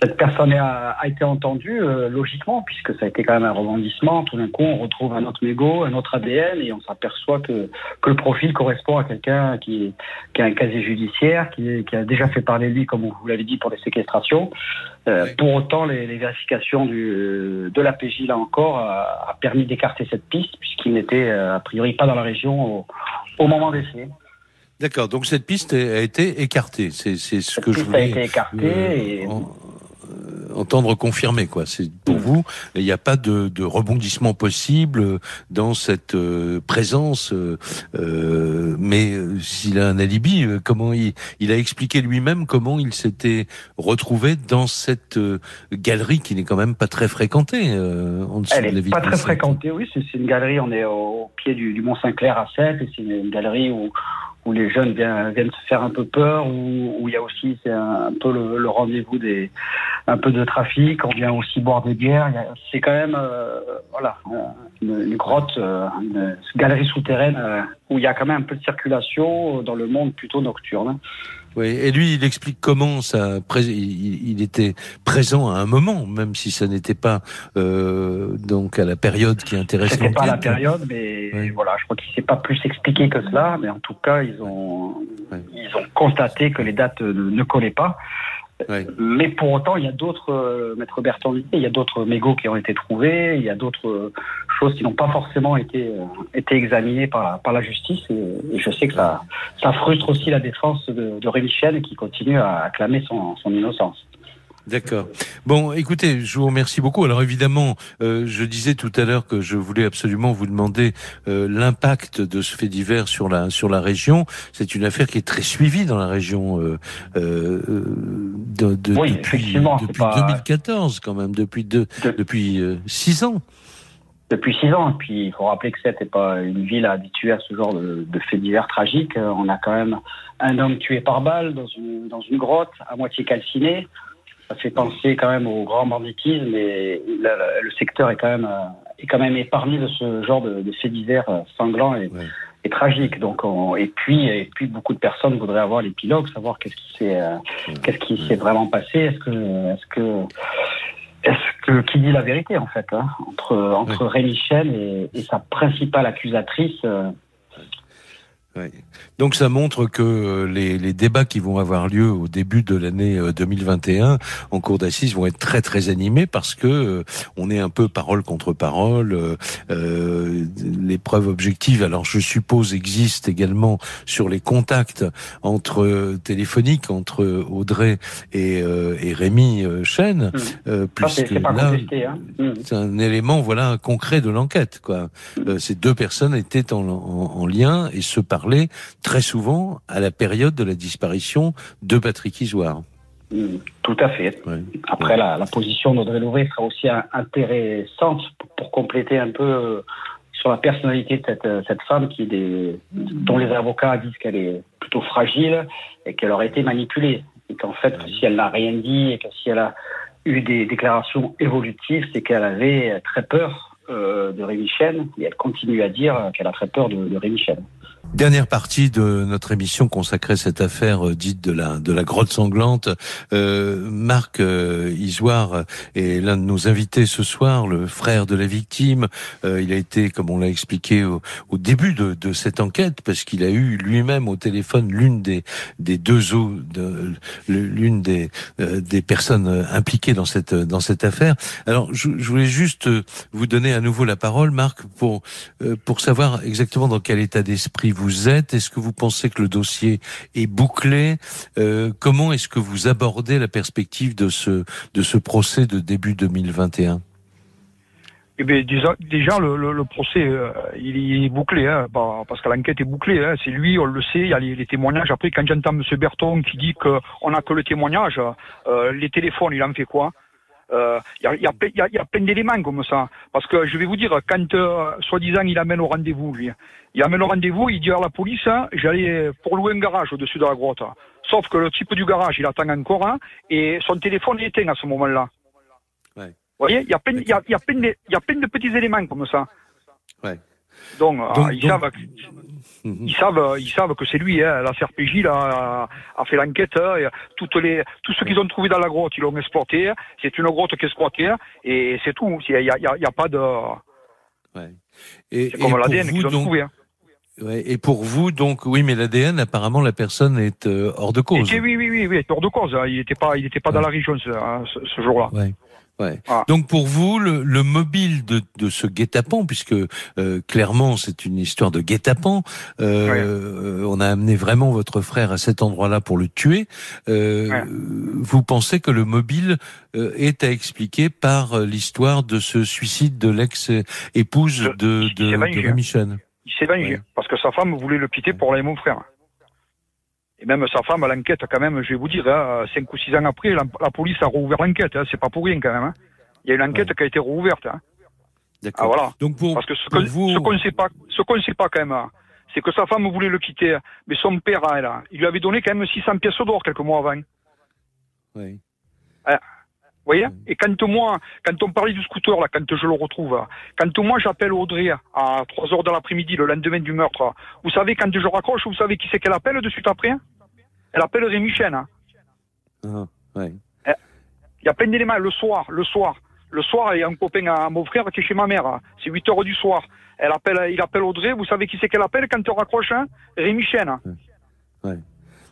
cette personne a, a été entendue euh, logiquement, puisque ça a été quand même un rebondissement. Tout d'un coup, on retrouve un autre mégot, un autre ADN, et on s'aperçoit que, que le profil correspond à quelqu'un qui, qui a un casier judiciaire, qui, qui a déjà fait parler de lui, comme vous l'avez dit, pour les séquestrations. Euh, Pour autant, les, les, vérifications du, de la PJ, là encore, a, a permis d'écarter cette piste, puisqu'il n'était euh, a priori pas dans la région au, au moment des faits. D'accord, donc cette piste a été écartée. C'est ce cette que piste je voulais. a été écartée. et... entendre confirmer quoi. C'est pour vous, il n'y a pas de, de rebondissement possible dans cette euh, présence. euh, euh, mais euh, s'il a un alibi, euh, comment il, il a expliqué lui-même comment il s'était retrouvé dans cette euh, galerie qui n'est quand même pas très fréquentée euh, en dessous Elle de la ville pas très fréquentée, oui. C'est c'est une galerie, on est au pied du, du Mont Saint-Clair à Sète, et c'est une galerie où, où les jeunes viennent, viennent se faire un peu peur, où, où il y a aussi c'est un, peu le, le rendez-vous des un peu de trafic. On vient aussi boire des bières. C'est quand même euh, voilà euh, une, une grotte, euh, une galerie souterraine euh, où il y a quand même un peu de circulation dans le monde plutôt nocturne. Oui, et lui, il explique comment ça, il, était présent à un moment, même si ça n'était pas euh, donc à la période qui intéresse C'était pas la l'enquête. période, mais Oui. voilà, je crois qu'il s'est pas plus expliqué que cela, mais en tout cas, ils ont, Oui. ils ont constaté que les dates ne, ne collaient pas. Mais pour autant, il y a d'autres, euh, maître Bertrand, il y a d'autres mégots qui ont été trouvés, il y a d'autres euh, choses qui n'ont pas forcément été, euh, été examinées par par la justice, et, je sais que ça, ça frustre aussi la défense de, de Rémi Chen qui continue à acclamer son, son innocence. D'accord. Bon, écoutez, je vous remercie beaucoup. Alors évidemment, euh, je disais tout à l'heure que je voulais absolument vous demander euh, l'impact de ce fait divers sur la sur la région. C'est une affaire qui est très suivie dans la région euh, de, de- Oui, depuis, depuis pas- 2014 quand même, depuis deux, De- depuis six ans. depuis six ans. Et puis, il faut rappeler que Sète n'est pas une ville habituée à ce genre de, de faits divers tragiques. On a quand même un homme tué par balle dans une, dans une grotte, à moitié calciné. Ça fait penser quand même au grand banditisme et le, secteur est quand même euh, est quand même épargné de ce genre de, de faits divers euh, sanglants et, Ouais. et tragiques. Donc, on- et puis et puis beaucoup de personnes voudraient avoir l'épilogue, savoir qu'est-ce qui s'est euh, qu'est-ce qui s'est vraiment passé. Est-ce que est-ce que est-ce que qui dit la vérité en fait hein, entre entre Rémi Chen et, et sa principale accusatrice euh, Ouais. Donc ça montre que euh, les, les débats qui vont avoir lieu au début de l'année euh, 2021 en cour d'assises vont être très très animés parce que euh, on est un peu parole contre parole. euh, euh, les preuves objectives, alors je suppose, existent également sur les contacts entre euh, téléphoniques entre Audrey et, euh, et Rémi euh, Chen, euh, ça c'est puisque là, hein. Mm. c'est un élément voilà concret de l'enquête quoi. Euh, ces deux personnes étaient en, en- en lien et se parlaient très souvent à la période de la disparition de Patrick Isoire. Mm. tout à fait Ouais. Après, la, la position d'Audrey Louvet sera aussi intéressante pour, pour compléter un peu euh, sur la personnalité de cette, euh, cette femme qui est des, dont les avocats disent qu'elle est plutôt fragile et qu'elle aurait été manipulée. Et qu'en fait, si elle n'a rien dit et que si elle a eu des déclarations évolutives, c'est qu'elle avait très peur euh, de Rémi Chen et elle continue à dire qu'elle a très peur de, de Rémi Chen. Dernière partie de notre émission consacrée à cette affaire euh, dite de la de la grotte sanglante. Euh, Marc euh, Isoire est l'un de nos invités ce soir, le frère de la victime. Euh, il a été, comme on l'a expliqué au, au, début de, de cette enquête, parce qu'il a eu lui-même au téléphone l'une des des deux eaux, de, l'une des euh, des personnes impliquées dans cette dans cette affaire. Alors, je, je, voulais juste vous donner à nouveau la parole, Marc, pour pour savoir exactement dans quel état d'esprit vous êtes? Est-ce que vous pensez que le dossier est bouclé? Euh, Comment est-ce que vous abordez la perspective de ce, de ce procès de début 2021 eh bien, déjà, déjà le, procès, euh, il est bouclé, hein, parce que l'enquête est bouclée. Hein, c'est lui, on le sait, il y a les, témoignages. Après, quand j'entends M. Berton qui dit qu'on n'a que le témoignage, euh, les téléphones, il en fait quoi? Il y, a, plein d'éléments comme ça. Parce que je vais vous dire, quand soi-disant il amène au rendez-vous, lui, il amène au rendez-vous, il dit à la police, hein, j'allais pour louer un garage au-dessus de la grotte. Sauf que le type du garage, il attend encore, hein, et son téléphone est éteint à ce moment-là. Ouais. Vous voyez, il y, a plein, y, a, y, a plein de, y a plein de petits éléments comme ça. Ouais. Donc, euh, donc, ils donc... savent Mhm. Ils savent, ils savent que c'est lui. Hein. La CRPJ là, a, fait l'enquête. Hein. Toutes les, tout ce qu'ils ont trouvé dans la grotte, ils l'ont exploité. C'est une grotte qui est exploitée et c'est tout. Il n'y a, y a, y a, pas de. Ouais. Et, c'est comme l'ADN qu'ils ont donc... trouvé. Hein. Ouais, et pour vous, donc, oui, mais l'ADN, apparemment, la personne est euh, hors de cause. oui, oui, oui, oui, hors de cause. Hein. Il n'était pas, il était pas ouais. dans la région ce, hein, ce, ce jour-là. Ouais. Ouais. Ah. Donc pour vous, le, le mobile de, de ce guet-apens, puisque euh, clairement c'est une histoire de guet-apens, euh, ouais. euh, on a amené vraiment votre frère à cet endroit-là pour le tuer. Euh, ouais. Vous pensez que le mobile euh, est à expliquer par l'histoire de ce suicide de l'ex-épouse de, de, de Rémi Chen Il s'est vengé parce que sa femme voulait le quitter pour aller mon frère. Et même sa femme, à l'enquête, quand même, je vais vous dire, hein, cinq ou six ans après, la, la police a rouvert l'enquête. Hein, c'est pas pour rien, quand même. Hein. Il y a une enquête ouais. qui a été rouverte. Hein. D'accord. Ah, voilà. Donc pour, Parce que ce qu'on vous... ne sait pas, ce qu'on ne sait pas quand même, hein, c'est que sa femme voulait le quitter, mais son père, elle, il lui avait donné quand même 600 pièces d'or quelques mois avant. Oui. Vous voyez Et quand moi, quand on parlait du scooter, là, quand je le retrouve, quand moi j'appelle Audrey à 3 heures de l'après-midi, le lendemain du meurtre, vous savez, quand je raccroche, vous savez qui c'est qu'elle appelle de suite après Elle appelle Rémi Chen. Hein. Ah, ouais. Il y a plein d'éléments. Le soir, le soir, le soir, il y a un copain à mon frère qui est chez ma mère. C'est 8 heures du soir. Elle appelle, il appelle Audrey. Vous savez qui c'est qu'elle appelle quand on raccroche hein? Rémi Chen. Ouais.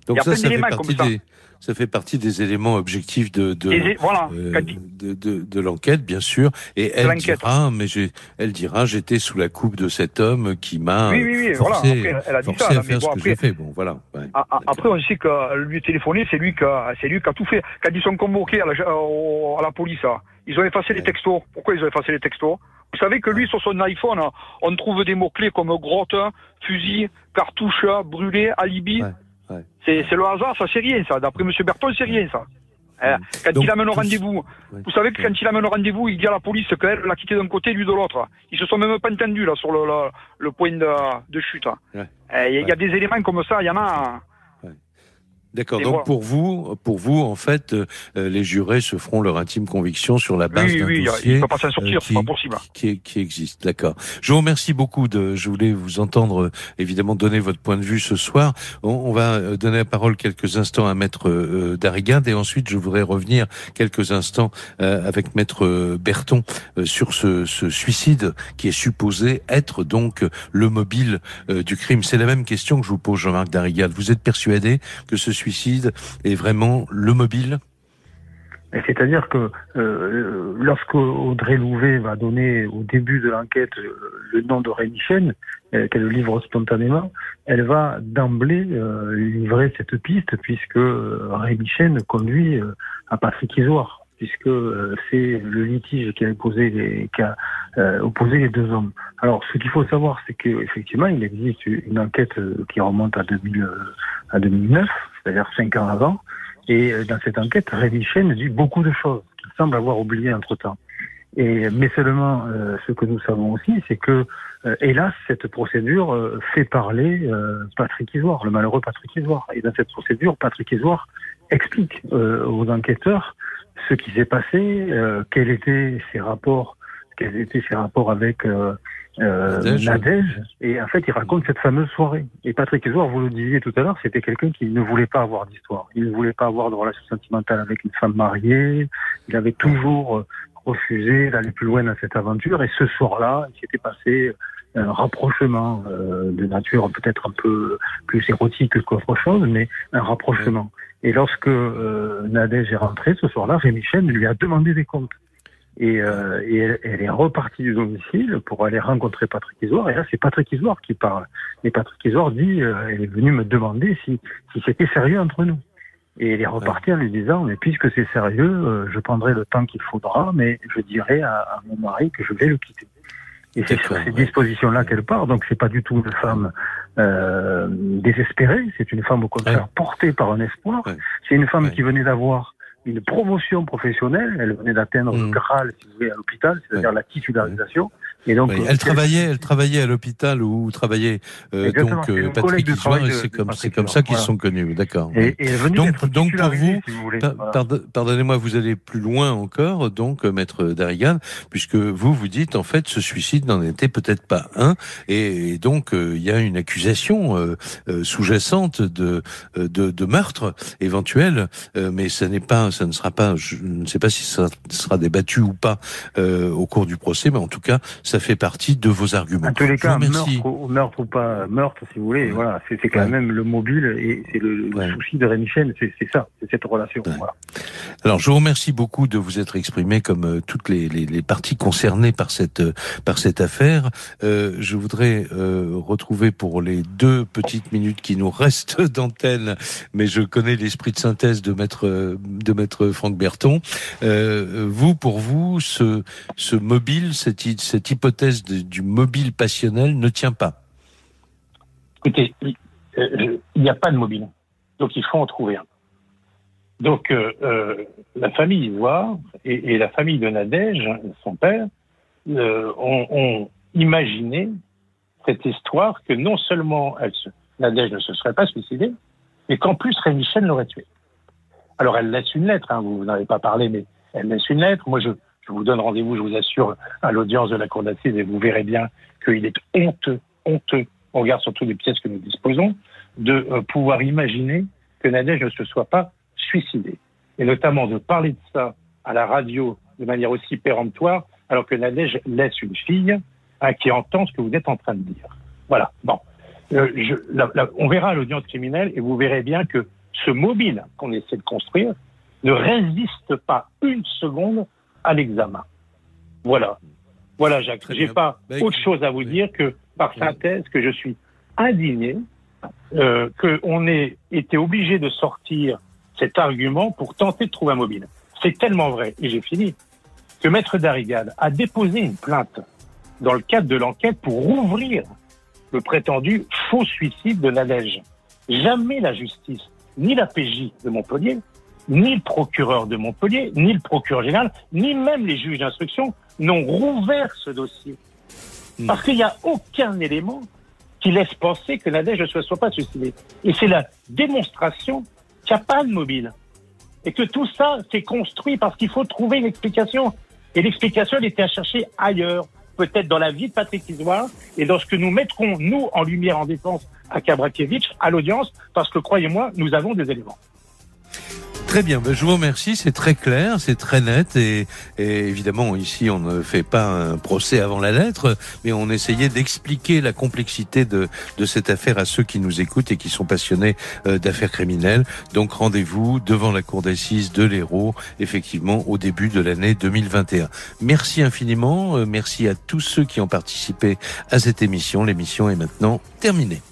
Donc ça, ça fait partie des, ça fait partie des éléments objectifs de de, Et voilà, euh, de, de, de l'enquête, bien sûr. Et elle dira, mais j'ai, elle dira, j'étais sous la coupe de cet homme qui m'a oui, oui, oui, forcé, voilà. après, elle a dit ça, à faire mais bon, ce que après, j'ai fait. Bon, voilà. Ouais, a, a, après, on sait que lui téléphoné, c'est lui qui, a, c'est lui qui a tout fait. Quand ils sont convoqués à la, à la police, ils ont effacé les textos. Pourquoi ils ont effacé les textos? Vous savez que lui, sur son iPhone, on trouve des mots clés comme grotte, fusil, cartouche, brûlé, alibi. Ouais. Ouais. C'est, c'est le hasard, ça c'est rien ça. D'après M. Berton, c'est rien ça. Hein, quand Donc, il amène au rendez-vous, ouais. vous savez que quand il amène au rendez-vous, il dit à la police qu'elle l'a quitté d'un côté, lui de l'autre. Ils se sont même pas entendus là sur le, le, le point de, de chute. Il ouais. eh, y, y, a des éléments comme ça, il y en a. D'accord. Donc pour vous, pour vous, en fait, euh, les jurés se feront leur intime conviction sur la base oui, d'un oui, dossier pas sortir, euh, pas possible. Qui, qui existe. D'accord. Je vous remercie beaucoup. De, je voulais vous entendre euh, évidemment donner votre point de vue ce soir. On, on va euh, donner la parole quelques instants à Maître euh, Darrigade et ensuite je voudrais revenir quelques instants euh, avec Maître Berton sur ce, ce, suicide qui est supposé être donc le mobile du crime. C'est la même question que je vous pose, Jean-Marc Darrigade. Vous êtes persuadé que ce suicide est vraiment le mobile? C'est-à-dire que euh, lorsque Audrey Louvet va donner au début de l'enquête le nom de Rémi Chen, euh, qu'elle livre spontanément, elle va d'emblée euh, livrer cette piste puisque Rémi Chen conduit euh, à Patrick Isoire, puisque euh, c'est le litige qui a, opposé les, qui a opposé les deux hommes. Alors, ce qu'il faut savoir, c'est qu'effectivement, il existe une enquête qui remonte à, 2000, à 2009, c'est-à-dire cinq ans avant, et dans cette enquête, Rémi Chen dit beaucoup de choses qu'il semble avoir oubliées entre-temps. Et, mais seulement, euh, ce que nous savons aussi, c'est que, euh, hélas, cette procédure euh, fait parler Patrick Isoire, le malheureux Patrick Isoire. Et dans cette procédure, Patrick Isoire explique aux enquêteurs ce qui s'est passé, quels étaient ses rapports quels étaient ses rapports avec euh, euh, Nadège. Et en fait, il raconte cette fameuse soirée. Et Patrick Ezouard, vous le disiez tout à l'heure, c'était quelqu'un qui ne voulait pas avoir d'histoire. Il ne voulait pas avoir de relation sentimentale avec une femme mariée. Il avait toujours refusé d'aller plus loin dans cette aventure. Et ce soir-là, il s'était passé un rapprochement euh, de nature peut-être un peu plus érotique qu'autre chose, mais un rapprochement. Et lorsque euh, Nadège est rentrée ce soir-là, Rémi Chen lui a demandé des comptes. Et, euh, et elle, est repartie du domicile pour aller rencontrer Patrick Isoire. Et là, c'est Patrick Isoire qui parle. Et Patrick Isoire dit, euh, elle est venue me demander si, si c'était sérieux entre nous. Et elle est repartie en lui disant, mais puisque c'est sérieux, euh, je prendrai le temps qu'il faudra, mais je dirai à, à, mon mari que je vais le quitter. Et c'est sur ces dispositions-là qu'elle part. Donc c'est pas du tout une femme euh, désespérée. C'est une femme au contraire portée par un espoir. C'est une femme qui venait d'avoir une promotion professionnelle. Elle venait d'atteindre le mm. Graal, si vous voulez, à l'hôpital, c'est-à-dire la titularisation. Et donc, elle travaillait, elle travaillait à l'hôpital où travaillait euh, donc euh, Patrick Isouard, et c'est comme c'est comme ça qu'ils sont connus, d'accord. Donc donc pour vous, pardonnez-moi, vous allez plus loin encore, donc euh, maître Darrigan, puisque vous vous dites en fait ce suicide n'en était peut-être pas un, et, donc il y a une accusation sous-jacente de, de, de meurtre éventuel, mais ça n'est pas, ça ne sera pas, je ne sais pas si ça sera débattu ou pas au cours du procès, mais en tout cas ça ça fait partie de vos arguments. En tous les cas, meurtre ou, meurtre ou pas meurtre, si vous voulez, voilà, c'est quand même le mobile et c'est le, souci de Rémi c'est ça, c'est cette relation. Voilà. Alors, je vous remercie beaucoup de vous être exprimé comme euh, toutes les, les, les, parties concernées par cette euh, par cette affaire. Euh, je voudrais retrouver pour les deux petites minutes qui nous restent d'antenne, mais je connais l'esprit de synthèse de maître de maître Franck Berton. vous, pour vous, ce ce mobile, cette cette hypothèse l'hypothèse du mobile passionnel ne tient pas Écoutez, il n'y a pas de mobile. Donc il faut en trouver un. Donc euh, euh, la famille Ivoire et, la famille de Nadège, son père, euh, ont, imaginé cette histoire que non seulement elle Nadège ne se serait pas suicidée, mais qu'en plus Rémi Chen l'aurait tuée. Alors elle laisse une lettre, hein, vous, vous n'avez pas parlé, mais elle laisse une lettre. Moi je, je vous donne rendez-vous, je vous assure, à l'audience de la Cour d'assises et vous verrez bien qu'il est honteux, honteux, on regarde surtout les pièces que nous disposons, de euh, pouvoir imaginer que Nadège ne se soit pas suicidée. Et notamment de parler de ça à la radio de manière aussi péremptoire, alors que Nadège laisse une fille qui entend ce que vous êtes en train de dire. Voilà. Bon. Euh, on verra l'audience criminelle et vous verrez bien que ce mobile qu'on essaie de construire ne résiste pas une seconde à l'examen. Voilà. Voilà, Jacques. J'ai pas bah, autre chose à vous dire que, par synthèse, que je suis indigné euh, qu'on ait été obligé de sortir cet argument pour tenter de trouver un mobile. C'est tellement vrai, et j'ai fini, que Maître Darrigade a déposé une plainte dans le cadre de l'enquête pour rouvrir le prétendu faux suicide de Nadège. Jamais la justice, ni la PJ de Montpellier, ni le procureur de Montpellier, ni le procureur général, ni même les juges d'instruction n'ont rouvert ce dossier. Hmm. Parce qu'il n'y a aucun élément qui laisse penser que Nadège ne se soit pas suicidée. Et c'est la démonstration qu'il n'y a pas de mobile. Et que tout ça s'est construit parce qu'il faut trouver une explication. Et l'explication, elle était à chercher ailleurs. Peut-être dans la vie de Patrick Isoire et dans ce que nous mettrons, nous, en lumière en défense à Kabrakiewicz, à l'audience, parce que croyez-moi, nous avons des éléments. Très bien, ben, je vous remercie, c'est très clair, c'est très net et, évidemment ici on ne fait pas un procès avant la lettre, mais on essayait d'expliquer la complexité de, de cette affaire à ceux qui nous écoutent et qui sont passionnés euh, d'affaires criminelles. Donc rendez-vous devant la cour d'assises de l'Hérault, effectivement au début de l'année 2021. Merci infiniment, euh, merci à tous ceux qui ont participé à cette émission. L'émission est maintenant terminée.